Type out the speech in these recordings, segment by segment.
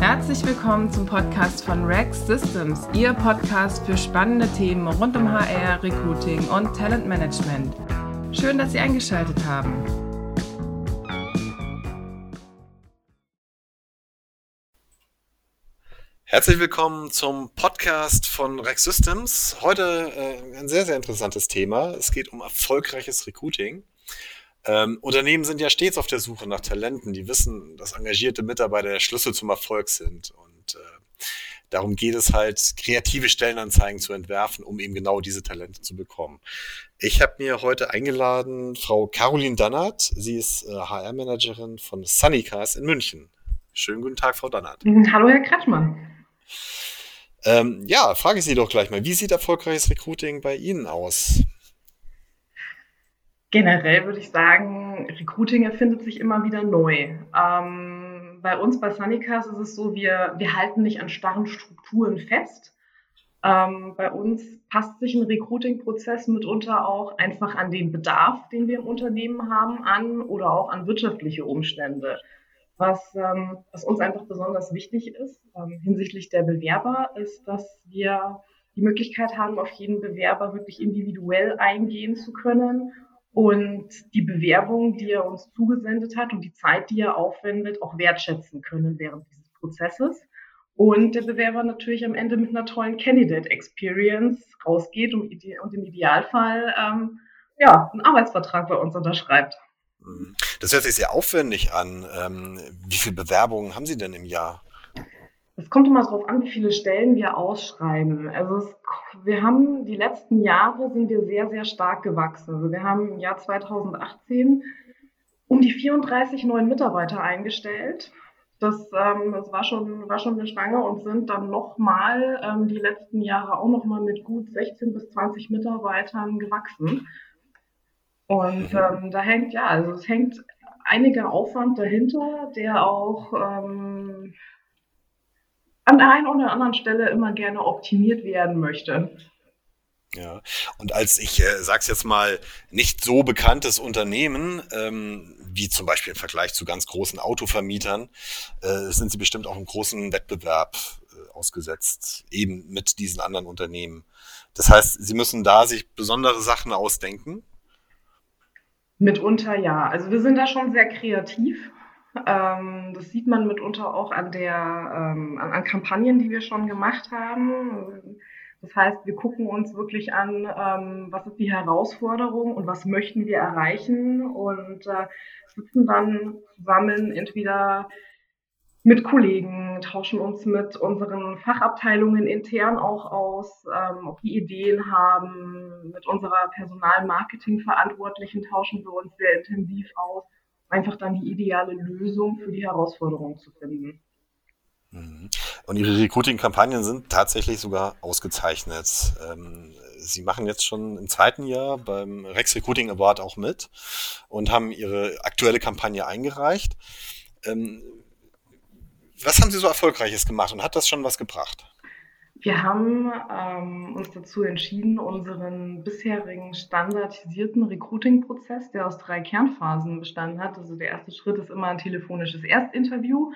Herzlich willkommen zum Podcast von Rex Systems, Ihr Podcast für spannende Themen rund um HR, Recruiting und Talentmanagement. Schön, dass Sie eingeschaltet haben. Herzlich willkommen zum Podcast von Rex Systems. Heute äh, ein sehr, sehr interessantes Thema. Es geht um erfolgreiches Recruiting. Ähm, Unternehmen sind ja stets auf der Suche nach Talenten. Die wissen, dass engagierte Mitarbeiter der Schlüssel zum Erfolg sind. Und äh, darum geht es halt, kreative Stellenanzeigen zu entwerfen, um eben genau diese Talente zu bekommen. Ich habe mir heute eingeladen Frau Caroline Dannert. Sie ist äh, HR-Managerin von Sunnycars in München. Schönen guten Tag, Frau Dannert. Hallo, Herr Kretschmann. Ähm, ja, frage ich Sie doch gleich mal, wie sieht erfolgreiches Recruiting bei Ihnen aus? Generell würde ich sagen, Recruiting erfindet sich immer wieder neu. Ähm, bei uns bei Sunnycast ist es so, wir, wir halten nicht an starren Strukturen fest. Ähm, bei uns passt sich ein Recruiting-Prozess mitunter auch einfach an den Bedarf, den wir im Unternehmen haben, an oder auch an wirtschaftliche Umstände. Was, ähm, was uns einfach besonders wichtig ist ähm, hinsichtlich der Bewerber, ist, dass wir die Möglichkeit haben, auf jeden Bewerber wirklich individuell eingehen zu können und die Bewerbung, die er uns zugesendet hat und die Zeit, die er aufwendet, auch wertschätzen können während dieses Prozesses. Und der Bewerber natürlich am Ende mit einer tollen Candidate Experience rausgeht und, im Idealfall ähm, ja, einen Arbeitsvertrag bei uns unterschreibt. Mhm. Das hört sich sehr aufwendig an. Ähm, wie viele Bewerbungen haben Sie denn im Jahr? Es kommt immer darauf an, wie viele Stellen wir ausschreiben. Also es, wir haben die letzten Jahre sind wir sehr, sehr stark gewachsen. Also wir haben im Jahr 2018 um die 34 neuen Mitarbeiter eingestellt. Das, ähm, das war, schon, war schon eine Stange und sind dann nochmal ähm, die letzten Jahre auch nochmal mit gut 16 bis 20 Mitarbeitern gewachsen. Und mhm. ähm, da hängt, ja, also es hängt einiger Aufwand dahinter, der auch ähm, an der einen oder anderen Stelle immer gerne optimiert werden möchte. Ja, und als ich äh, sag's jetzt mal nicht so bekanntes Unternehmen, ähm, wie zum Beispiel im Vergleich zu ganz großen Autovermietern, äh, sind sie bestimmt auch im großen Wettbewerb äh, ausgesetzt, eben mit diesen anderen Unternehmen. Das heißt, sie müssen da sich besondere Sachen ausdenken Mitunter ja. Also wir sind da schon sehr kreativ. Ähm, das sieht man mitunter auch an der ähm, an, an, Kampagnen, die wir schon gemacht haben. Das heißt, wir gucken uns wirklich an, ähm, was ist die Herausforderung und was möchten wir erreichen und äh, sitzen dann zusammen entweder mit Kollegen, tauschen uns mit unseren Fachabteilungen intern auch aus, ähm, ob die Ideen haben. Mit unserer Personalmarketing-Verantwortlichen tauschen wir uns sehr intensiv aus, einfach dann die ideale Lösung für die Herausforderung zu finden. Mhm. Und Ihre Recruiting-Kampagnen sind tatsächlich sogar ausgezeichnet. Ähm, Sie machen jetzt schon im zweiten Jahr beim Rex Recruiting Award auch mit und haben Ihre aktuelle Kampagne eingereicht. Ähm, was haben Sie so Erfolgreiches gemacht und hat das schon was gebracht? Wir haben ähm, uns dazu entschieden, unseren bisherigen standardisierten Recruiting-Prozess, der aus drei Kernphasen bestanden hat. Also der erste Schritt ist immer ein telefonisches Erstinterview.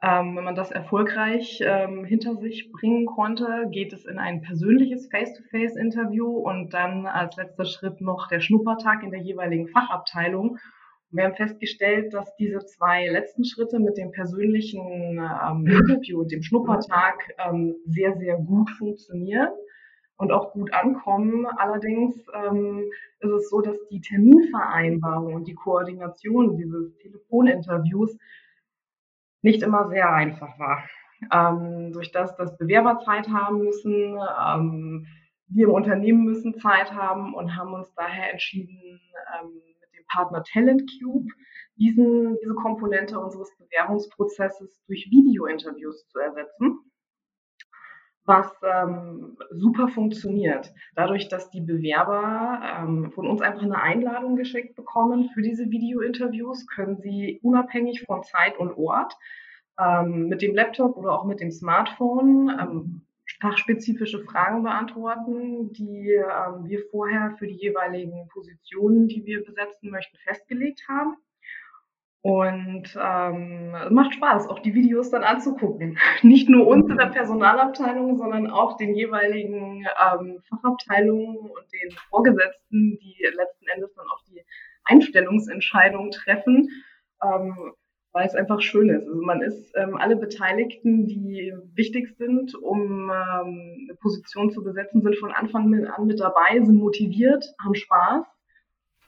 Ähm, wenn man das erfolgreich ähm, hinter sich bringen konnte, geht es in ein persönliches Face-to-Face-Interview und dann als letzter Schritt noch der Schnuppertag in der jeweiligen Fachabteilung. Wir haben festgestellt, dass diese zwei letzten Schritte mit dem persönlichen ähm, Interview und dem Schnuppertag ähm, sehr, sehr gut funktionieren und auch gut ankommen. Allerdings ähm, ist es so, dass die Terminvereinbarung und die Koordination dieses Telefoninterviews nicht immer sehr einfach war. Ähm, durch das, dass Bewerber Zeit haben müssen, ähm, wir im Unternehmen müssen Zeit haben und haben uns daher entschieden, ähm, Partner Talent Cube diesen, diese Komponente unseres Bewerbungsprozesses durch Videointerviews zu ersetzen, was ähm, super funktioniert. Dadurch, dass die Bewerber ähm, von uns einfach eine Einladung geschickt bekommen für diese Videointerviews, können sie unabhängig von Zeit und Ort ähm, mit dem Laptop oder auch mit dem Smartphone ähm, fachspezifische Fragen beantworten, die ähm, wir vorher für die jeweiligen Positionen, die wir besetzen möchten, festgelegt haben. Und ähm, es macht Spaß, auch die Videos dann anzugucken. Nicht nur uns in der Personalabteilung, sondern auch den jeweiligen ähm, Fachabteilungen und den Vorgesetzten, die letzten Endes dann auch die Einstellungsentscheidung treffen, ähm, weil es einfach schön ist. Also man ist ähm, alle Beteiligten, die wichtig sind, um ähm, eine Position zu besetzen, sind von Anfang an mit dabei, sind motiviert, haben Spaß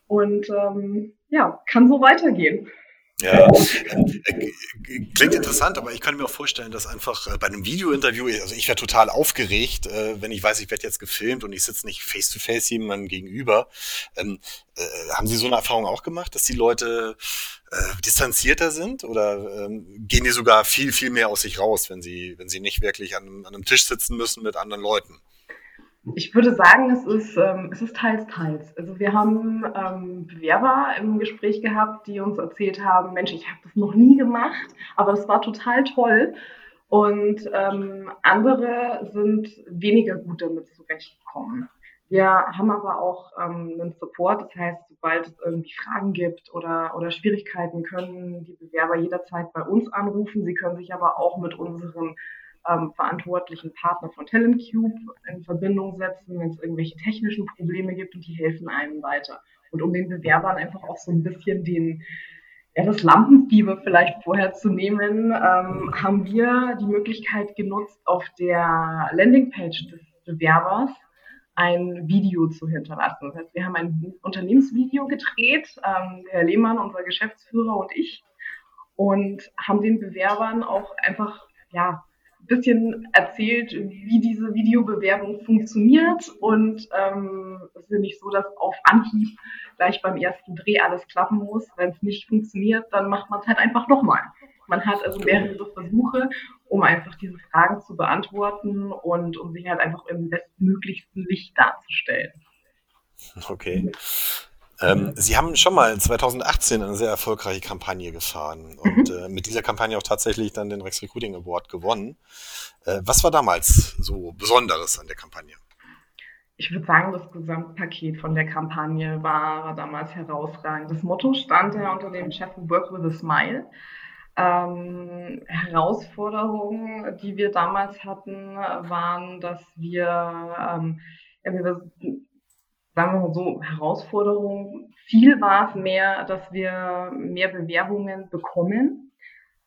und ähm, ja, kann so weitergehen. Ja, äh, klingt interessant, aber ich könnte mir auch vorstellen, dass einfach äh, bei einem Videointerview, also ich wäre total aufgeregt, äh, wenn ich weiß, ich werde jetzt gefilmt und ich sitze nicht face to face jemandem gegenüber. Ähm, äh, haben Sie so eine Erfahrung auch gemacht, dass die Leute äh, distanzierter sind oder ähm, gehen die sogar viel, viel mehr aus sich raus, wenn sie, wenn sie nicht wirklich an, an einem Tisch sitzen müssen mit anderen Leuten? Ich würde sagen, es ist, ähm, es ist teils, teils. Also wir haben ähm, Bewerber im Gespräch gehabt, die uns erzählt haben, Mensch, ich habe das noch nie gemacht, aber es war total toll. Und ähm, andere sind weniger gut damit zurechtgekommen. Wir haben aber auch ähm, einen Support, das heißt, sobald es irgendwie Fragen gibt oder, oder Schwierigkeiten, können die Bewerber jederzeit bei uns anrufen. Sie können sich aber auch mit unserem ähm, verantwortlichen Partner von Talent Cube in Verbindung setzen, wenn es irgendwelche technischen Probleme gibt und die helfen einem weiter. Und um den Bewerbern einfach auch so ein bisschen den, ja, das Lampenfieber vielleicht vorher zu nehmen, ähm, haben wir die Möglichkeit genutzt, auf der Landingpage des Bewerbers ein Video zu hinterlassen. Das heißt, wir haben ein Unternehmensvideo gedreht, ähm, Herr Lehmann, unser Geschäftsführer und ich, und haben den Bewerbern auch einfach ja, bisschen erzählt, wie diese Videobewerbung funktioniert. Und ähm, es ist ja nicht so, dass auf Anhieb gleich beim ersten Dreh alles klappen muss. Wenn es nicht funktioniert, dann macht man es halt einfach nochmal. Man hat also mehrere Versuche, um einfach diese Fragen zu beantworten und um sich halt einfach im bestmöglichsten Licht darzustellen. Okay. Ähm, Sie haben schon mal 2018 eine sehr erfolgreiche Kampagne gefahren und mhm. äh, mit dieser Kampagne auch tatsächlich dann den Rex Recruiting Award gewonnen. Äh, was war damals so Besonderes an der Kampagne? Ich würde sagen, das Gesamtpaket von der Kampagne war damals herausragend. Das Motto stand ja unter dem Chef Work with a Smile. Ähm, Herausforderungen, die wir damals hatten, waren, dass wir, ähm, ja, wir sagen wir mal so, Herausforderung. Viel war es mehr, dass wir mehr Bewerbungen bekommen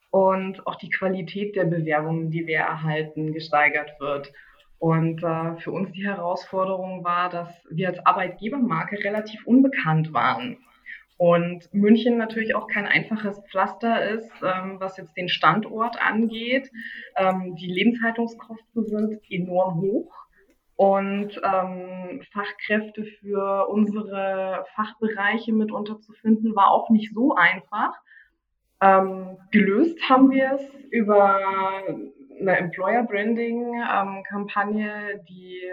und auch die Qualität der Bewerbungen, die wir erhalten, gesteigert wird. Und äh, für uns die Herausforderung war, dass wir als Arbeitgebermarke relativ unbekannt waren. Und München natürlich auch kein einfaches Pflaster ist, ähm, was jetzt den Standort angeht. Ähm, die Lebenshaltungskosten sind enorm hoch und ähm, Fachkräfte für unsere Fachbereiche mit unterzufinden, war auch nicht so einfach. Ähm, gelöst haben wir es über eine Employer Branding ähm, Kampagne, die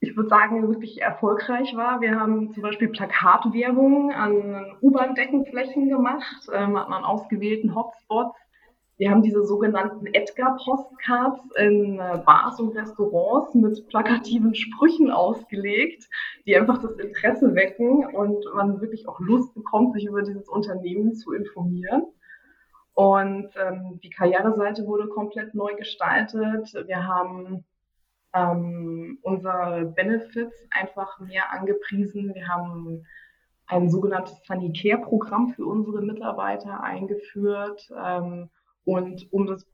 ich würde sagen, wirklich erfolgreich war. Wir haben zum Beispiel Plakatwerbung an U-Bahn-Deckenflächen gemacht, ähm, an ausgewählten Hotspots wir haben diese sogenannten Edgar-Postcards in äh, Bars und Restaurants mit plakativen Sprüchen ausgelegt, die einfach das Interesse wecken und man wirklich auch Lust bekommt, sich über dieses Unternehmen zu informieren. Und ähm, die Karriereseite wurde komplett neu gestaltet. Wir haben ähm, unsere Benefits einfach mehr angepriesen. Wir haben ein sogenanntes Sanitärprogramm für unsere Mitarbeiter eingeführt. Ähm, und um das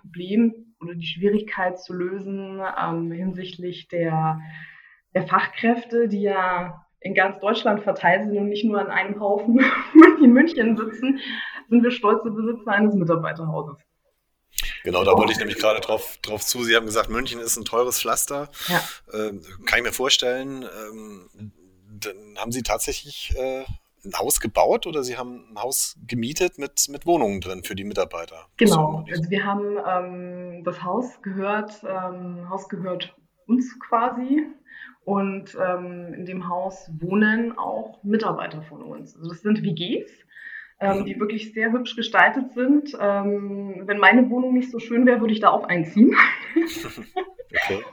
Problem oder die Schwierigkeit zu lösen ähm, hinsichtlich der, der Fachkräfte, die ja in ganz Deutschland verteilt sind und nicht nur an einem Haufen in München sitzen, sind wir stolze Besitzer eines Mitarbeiterhauses. Genau, da wollte ich nämlich gerade drauf, drauf zu. Sie haben gesagt, München ist ein teures Pflaster. Ja. Ähm, kann ich mir vorstellen. Ähm, dann haben Sie tatsächlich äh, ein Haus gebaut oder Sie haben ein Haus gemietet mit, mit Wohnungen drin für die Mitarbeiter? Genau, also wir haben ähm, das Haus gehört, ähm, Haus gehört uns quasi und ähm, in dem Haus wohnen auch Mitarbeiter von uns. Also das sind WGs, ähm, die wirklich sehr hübsch gestaltet sind. Ähm, wenn meine Wohnung nicht so schön wäre, würde ich da auch einziehen. Okay.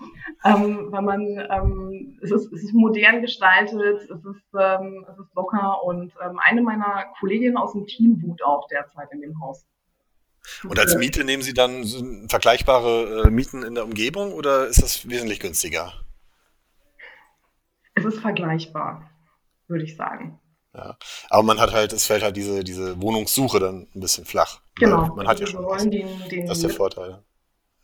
ähm, weil man, ähm, es, ist, es ist modern gestaltet, es ist, ähm, es ist locker und ähm, eine meiner Kolleginnen aus dem Team wohnt auch derzeit in dem Haus. Und als Miete nehmen Sie dann vergleichbare äh, Mieten in der Umgebung oder ist das wesentlich günstiger? Es ist vergleichbar, würde ich sagen. Ja. Aber man hat halt, es fällt halt diese, diese Wohnungssuche dann ein bisschen flach. Genau. Man hat ja schon was. Den, den, das ist der Vorteil.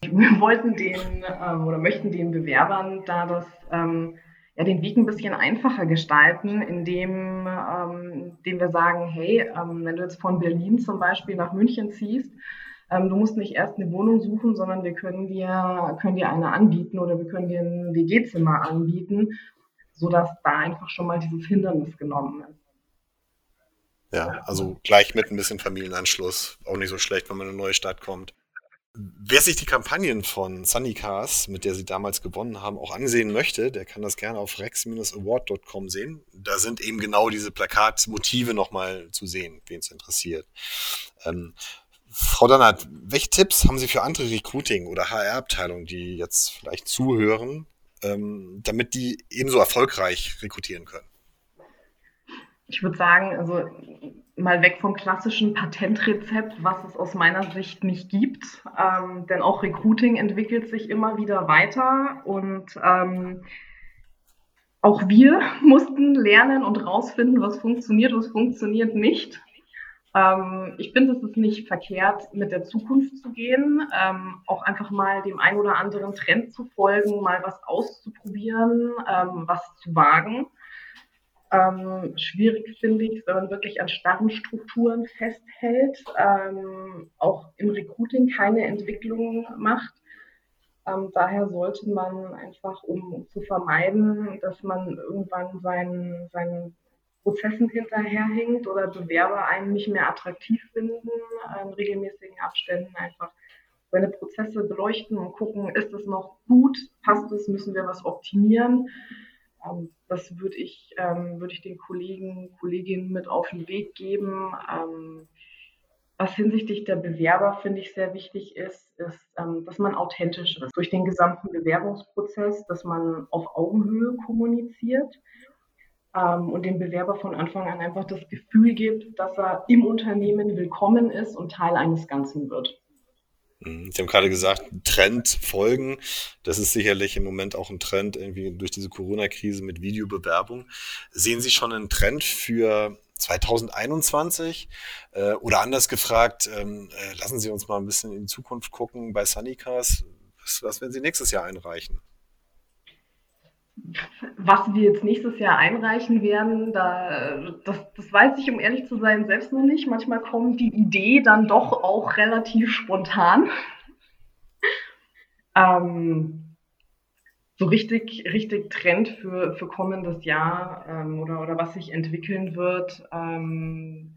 Wir wollten den ähm, oder möchten den Bewerbern da das ähm, ja, den Weg ein bisschen einfacher gestalten, indem, ähm, indem wir sagen, hey, ähm, wenn du jetzt von Berlin zum Beispiel nach München ziehst, ähm, du musst nicht erst eine Wohnung suchen, sondern wir können dir, können dir eine anbieten oder wir können dir ein WG-Zimmer anbieten, sodass da einfach schon mal dieses Hindernis genommen ist. Ja, also gleich mit ein bisschen Familienanschluss. Auch nicht so schlecht, wenn man in eine neue Stadt kommt. Wer sich die Kampagnen von Sunny Cars, mit der sie damals gewonnen haben, auch ansehen möchte, der kann das gerne auf rex-award.com sehen. Da sind eben genau diese Plakatmotive nochmal zu sehen, wen es interessiert. Ähm, Frau Dannert, welche Tipps haben Sie für andere Recruiting- oder HR-Abteilungen, die jetzt vielleicht zuhören, ähm, damit die ebenso erfolgreich rekrutieren können? Ich würde sagen, also mal weg vom klassischen Patentrezept, was es aus meiner Sicht nicht gibt. Ähm, denn auch Recruiting entwickelt sich immer wieder weiter und ähm, auch wir mussten lernen und rausfinden, was funktioniert, was funktioniert nicht. Ähm, ich finde, es ist nicht verkehrt, mit der Zukunft zu gehen, ähm, auch einfach mal dem ein oder anderen Trend zu folgen, mal was auszuprobieren, ähm, was zu wagen. Ähm, schwierig finde ich, wenn man wirklich an starren Strukturen festhält, ähm, auch im Recruiting keine Entwicklung macht. Ähm, daher sollte man einfach, um, zu vermeiden, dass man irgendwann seinen, seinen Prozessen hinterherhinkt oder Bewerber einen nicht mehr attraktiv finden, in regelmäßigen Abständen einfach seine Prozesse beleuchten und gucken, ist es noch gut, passt es, müssen wir was optimieren ähm, das würde ich, ähm, würde ich den Kollegen, Kolleginnen mit auf den Weg geben. Ähm, was hinsichtlich der Bewerber finde ich sehr wichtig ist, ist, ähm, dass man authentisch ist durch den gesamten Bewerbungsprozess, dass man auf Augenhöhe kommuniziert ähm, und dem Bewerber von Anfang an einfach das Gefühl gibt, dass er im Unternehmen willkommen ist und Teil eines Ganzen wird. Mhm. Sie haben gerade gesagt, Trend folgen. Das ist sicherlich im Moment auch ein Trend irgendwie durch diese Corona-Krise mit Videobewerbung. Sehen Sie schon einen Trend für 2021? Äh, oder anders gefragt, ähm, äh, lassen Sie uns mal ein bisschen in die Zukunft gucken bei Sunnycars. Was, was werden Sie nächstes Jahr einreichen? Was wir jetzt nächstes Jahr einreichen werden, da, das, das weiß ich, um ehrlich zu sein, selbst noch nicht. Manchmal kommt die Idee dann doch auch relativ spontan. ähm, so richtig, richtig Trend für, für kommendes Jahr ähm, oder, oder was sich entwickeln wird, ähm,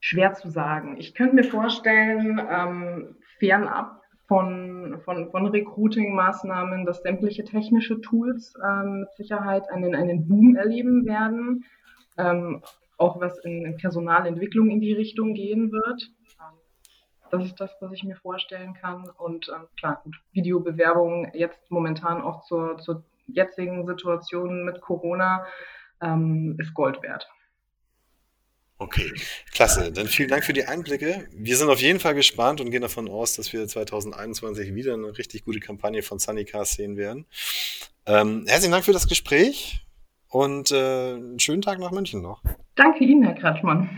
schwer zu sagen. Ich könnte mir vorstellen, ähm, fernab von, von, von Recruiting-Maßnahmen, dass sämtliche technische Tools ähm, mit Sicherheit einen, einen Boom erleben werden, ähm, auch was in Personalentwicklung in die Richtung gehen wird. Das ist das, was ich mir vorstellen kann. Und ähm, klar, Videobewerbungen jetzt momentan auch zur, zur jetzigen Situation mit Corona ähm, ist Gold wert. Okay, klasse. Dann vielen Dank für die Einblicke. Wir sind auf jeden Fall gespannt und gehen davon aus, dass wir 2021 wieder eine richtig gute Kampagne von Sunnycast sehen werden. Ähm, herzlichen Dank für das Gespräch und äh, einen schönen Tag nach München noch. Danke Ihnen, Herr Kratschmann.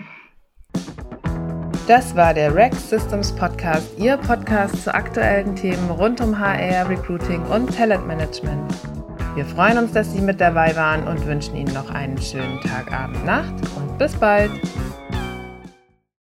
Das war der Rex Systems Podcast, Ihr Podcast zu aktuellen Themen rund um HR, Recruiting und Talentmanagement. Wir freuen uns, dass Sie mit dabei waren und wünschen Ihnen noch einen schönen Tag, Abend, Nacht und bis bald.